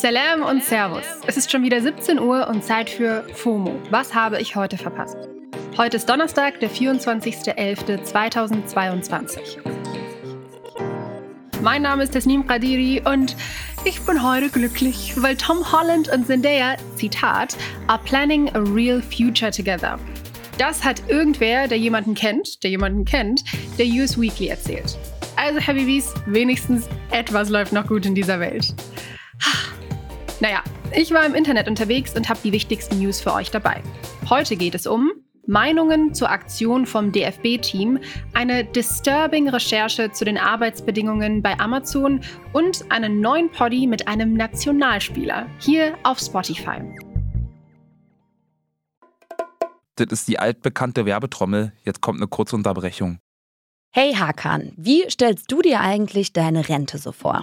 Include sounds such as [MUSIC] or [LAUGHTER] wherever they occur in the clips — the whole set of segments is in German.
Salam und Servus. Es ist schon wieder 17 Uhr und Zeit für FOMO. Was habe ich heute verpasst? Heute ist Donnerstag, der 24.11.2022. Mein Name ist Tasnim Qadiri und ich bin heute glücklich, weil Tom Holland und Zendaya, Zitat, are planning a real future together. Das hat irgendwer, der jemanden kennt, der jemanden kennt, der US Weekly erzählt. Also, Habibis, wenigstens etwas läuft noch gut in dieser Welt. Naja, ich war im Internet unterwegs und habe die wichtigsten News für euch dabei. Heute geht es um Meinungen zur Aktion vom DFB-Team, eine disturbing Recherche zu den Arbeitsbedingungen bei Amazon und einen neuen Poddy mit einem Nationalspieler hier auf Spotify. Das ist die altbekannte Werbetrommel. Jetzt kommt eine kurze Unterbrechung. Hey Hakan, wie stellst du dir eigentlich deine Rente so vor?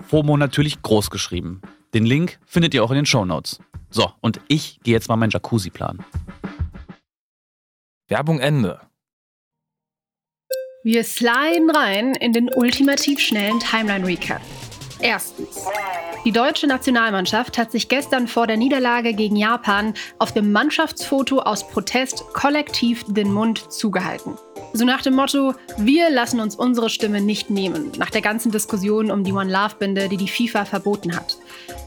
FOMO natürlich groß geschrieben. Den Link findet ihr auch in den Show Notes. So, und ich gehe jetzt mal meinen Jacuzzi planen. Werbung Ende. Wir sliden rein in den ultimativ schnellen Timeline Recap. Erstens. Die deutsche Nationalmannschaft hat sich gestern vor der Niederlage gegen Japan auf dem Mannschaftsfoto aus Protest kollektiv den Mund zugehalten. So nach dem Motto, wir lassen uns unsere Stimme nicht nehmen, nach der ganzen Diskussion um die One Love Binde, die die FIFA verboten hat.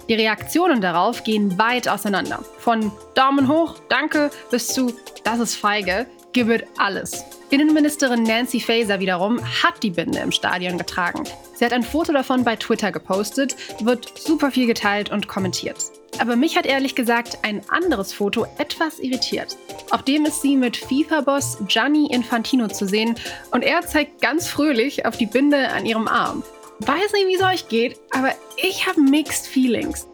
Die Reaktionen darauf gehen weit auseinander. Von Daumen hoch, danke, bis zu das ist feige, gibt alles. Innenministerin Nancy Faeser wiederum hat die Binde im Stadion getragen. Sie hat ein Foto davon bei Twitter gepostet, wird super viel geteilt und kommentiert. Aber mich hat ehrlich gesagt ein anderes Foto etwas irritiert. Auf dem ist sie mit FIFA-Boss Gianni Infantino zu sehen und er zeigt ganz fröhlich auf die Binde an ihrem Arm. Weiß nicht, wie es euch geht, aber ich habe mixed feelings.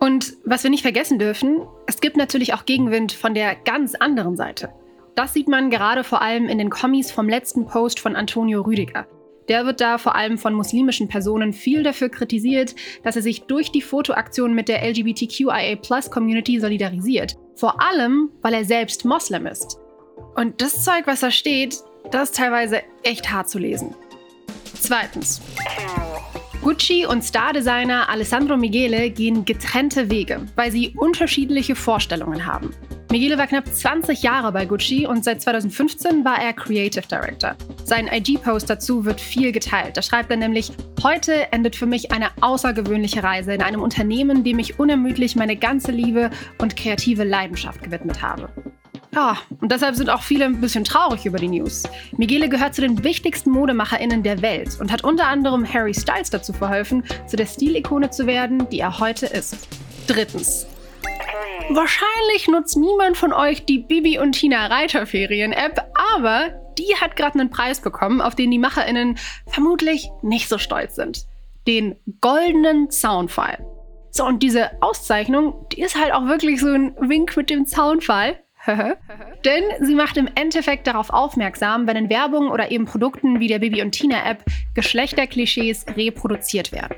Und was wir nicht vergessen dürfen, es gibt natürlich auch Gegenwind von der ganz anderen Seite. Das sieht man gerade vor allem in den Kommis vom letzten Post von Antonio Rüdiger. Der wird da vor allem von muslimischen Personen viel dafür kritisiert, dass er sich durch die Fotoaktion mit der LGBTQIA-Plus-Community solidarisiert. Vor allem, weil er selbst Moslem ist. Und das Zeug, was da steht, das ist teilweise echt hart zu lesen. Zweitens. Gucci und Stardesigner Alessandro Michele gehen getrennte Wege, weil sie unterschiedliche Vorstellungen haben. Michele war knapp 20 Jahre bei Gucci und seit 2015 war er Creative Director. Sein IG-Post dazu wird viel geteilt. Da schreibt er nämlich, heute endet für mich eine außergewöhnliche Reise in einem Unternehmen, dem ich unermüdlich meine ganze Liebe und kreative Leidenschaft gewidmet habe. Ja, und deshalb sind auch viele ein bisschen traurig über die News. Michele gehört zu den wichtigsten ModemacherInnen der Welt und hat unter anderem Harry Styles dazu verholfen, zu der Stilikone zu werden, die er heute ist. Drittens. Wahrscheinlich nutzt niemand von euch die Bibi und Tina Reiterferien-App, aber die hat gerade einen Preis bekommen, auf den die MacherInnen vermutlich nicht so stolz sind. Den goldenen Soundfile. So, und diese Auszeichnung, die ist halt auch wirklich so ein Wink mit dem Soundfile. [LAUGHS] Denn sie macht im Endeffekt darauf aufmerksam, wenn in Werbung oder eben Produkten wie der Bibi und Tina App Geschlechterklischees reproduziert werden.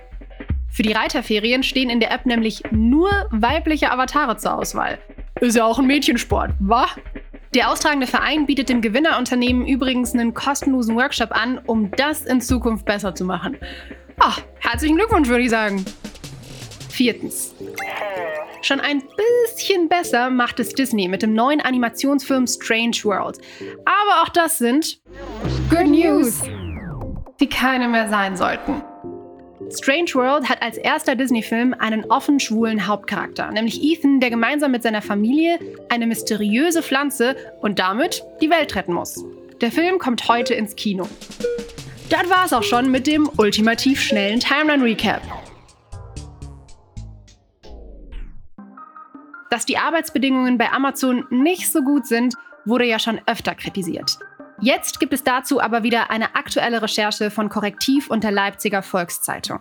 Für die Reiterferien stehen in der App nämlich nur weibliche Avatare zur Auswahl. Ist ja auch ein Mädchensport, wa? Der austragende Verein bietet dem Gewinnerunternehmen übrigens einen kostenlosen Workshop an, um das in Zukunft besser zu machen. Ach, Herzlichen Glückwunsch, würde ich sagen. Viertens. Schon ein bisschen besser macht es Disney mit dem neuen Animationsfilm Strange World. Aber auch das sind Good News, die keine mehr sein sollten. Strange World hat als erster Disney-Film einen offen schwulen Hauptcharakter, nämlich Ethan, der gemeinsam mit seiner Familie eine mysteriöse Pflanze und damit die Welt retten muss. Der Film kommt heute ins Kino. Das war's auch schon mit dem ultimativ schnellen Timeline-Recap. Dass die Arbeitsbedingungen bei Amazon nicht so gut sind, wurde ja schon öfter kritisiert. Jetzt gibt es dazu aber wieder eine aktuelle Recherche von Korrektiv und der Leipziger Volkszeitung.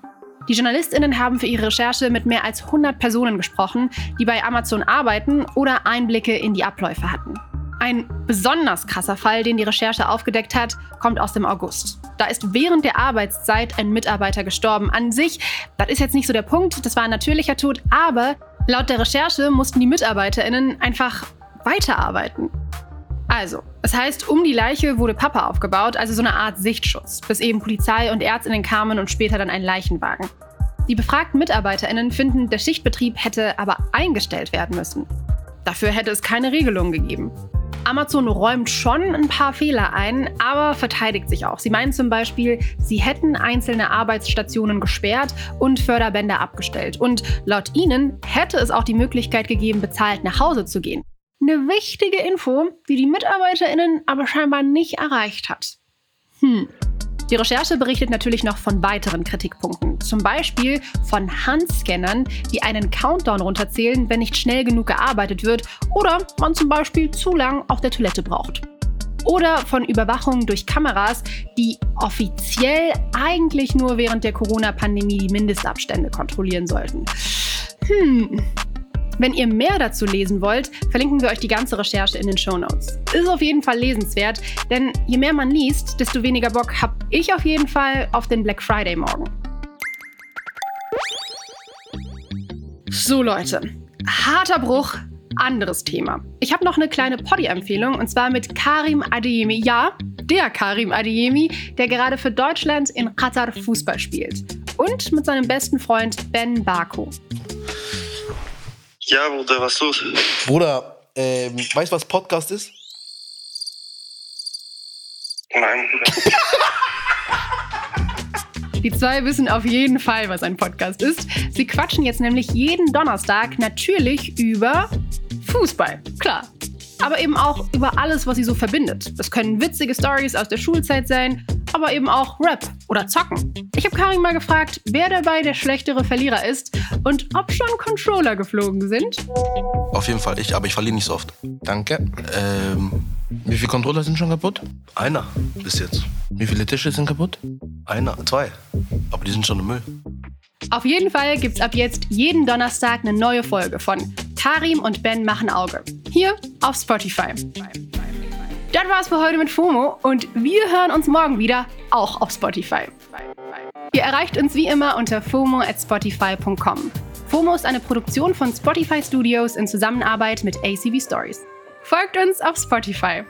Die JournalistInnen haben für ihre Recherche mit mehr als 100 Personen gesprochen, die bei Amazon arbeiten oder Einblicke in die Abläufe hatten. Ein besonders krasser Fall, den die Recherche aufgedeckt hat, kommt aus dem August. Da ist während der Arbeitszeit ein Mitarbeiter gestorben. An sich, das ist jetzt nicht so der Punkt, das war ein natürlicher Tod, aber laut der Recherche mussten die MitarbeiterInnen einfach weiterarbeiten. Also, das heißt, um die Leiche wurde Papa aufgebaut, also so eine Art Sichtschutz, bis eben Polizei und Ärztinnen kamen und später dann ein Leichenwagen. Die befragten MitarbeiterInnen finden, der Schichtbetrieb hätte aber eingestellt werden müssen. Dafür hätte es keine Regelung gegeben. Amazon räumt schon ein paar Fehler ein, aber verteidigt sich auch. Sie meinen zum Beispiel, sie hätten einzelne Arbeitsstationen gesperrt und Förderbänder abgestellt. Und laut ihnen hätte es auch die Möglichkeit gegeben, bezahlt nach Hause zu gehen. Eine wichtige Info, die die MitarbeiterInnen aber scheinbar nicht erreicht hat. Hm. Die Recherche berichtet natürlich noch von weiteren Kritikpunkten. Zum Beispiel von Handscannern, die einen Countdown runterzählen, wenn nicht schnell genug gearbeitet wird oder man zum Beispiel zu lang auf der Toilette braucht. Oder von Überwachung durch Kameras, die offiziell eigentlich nur während der Corona-Pandemie die Mindestabstände kontrollieren sollten. Hm, wenn ihr mehr dazu lesen wollt, verlinken wir euch die ganze Recherche in den Show Notes. Ist auf jeden Fall lesenswert, denn je mehr man liest, desto weniger Bock habe ich auf jeden Fall auf den Black Friday morgen. So Leute, harter Bruch, anderes Thema. Ich habe noch eine kleine Poddy-Empfehlung und zwar mit Karim Adeyemi. Ja, der Karim Adeyemi, der gerade für Deutschland in Qatar Fußball spielt. Und mit seinem besten Freund Ben Bako. Ja, Bruder, was ist los? Bruder, ähm, weißt du, was Podcast ist? Nein, Bruder. Die zwei wissen auf jeden Fall, was ein Podcast ist. Sie quatschen jetzt nämlich jeden Donnerstag natürlich über Fußball. Klar. Aber eben auch über alles, was sie so verbindet. Das können witzige Stories aus der Schulzeit sein, aber eben auch Rap oder Zocken. Ich habe Karin mal gefragt, wer dabei der schlechtere Verlierer ist und ob schon Controller geflogen sind. Auf jeden Fall ich, aber ich verliere nicht so oft. Danke. Ähm, wie viele Controller sind schon kaputt? Einer bis jetzt. Wie viele Tische sind kaputt? Einer, zwei. Aber die sind schon im Müll. Auf jeden Fall gibt's ab jetzt jeden Donnerstag eine neue Folge von Karim und Ben machen Auge. Hier auf Spotify. Das war's für heute mit FOMO und wir hören uns morgen wieder, auch auf Spotify. Ihr erreicht uns wie immer unter FOMO at Spotify.com. FOMO ist eine Produktion von Spotify Studios in Zusammenarbeit mit ACV Stories. Folgt uns auf Spotify.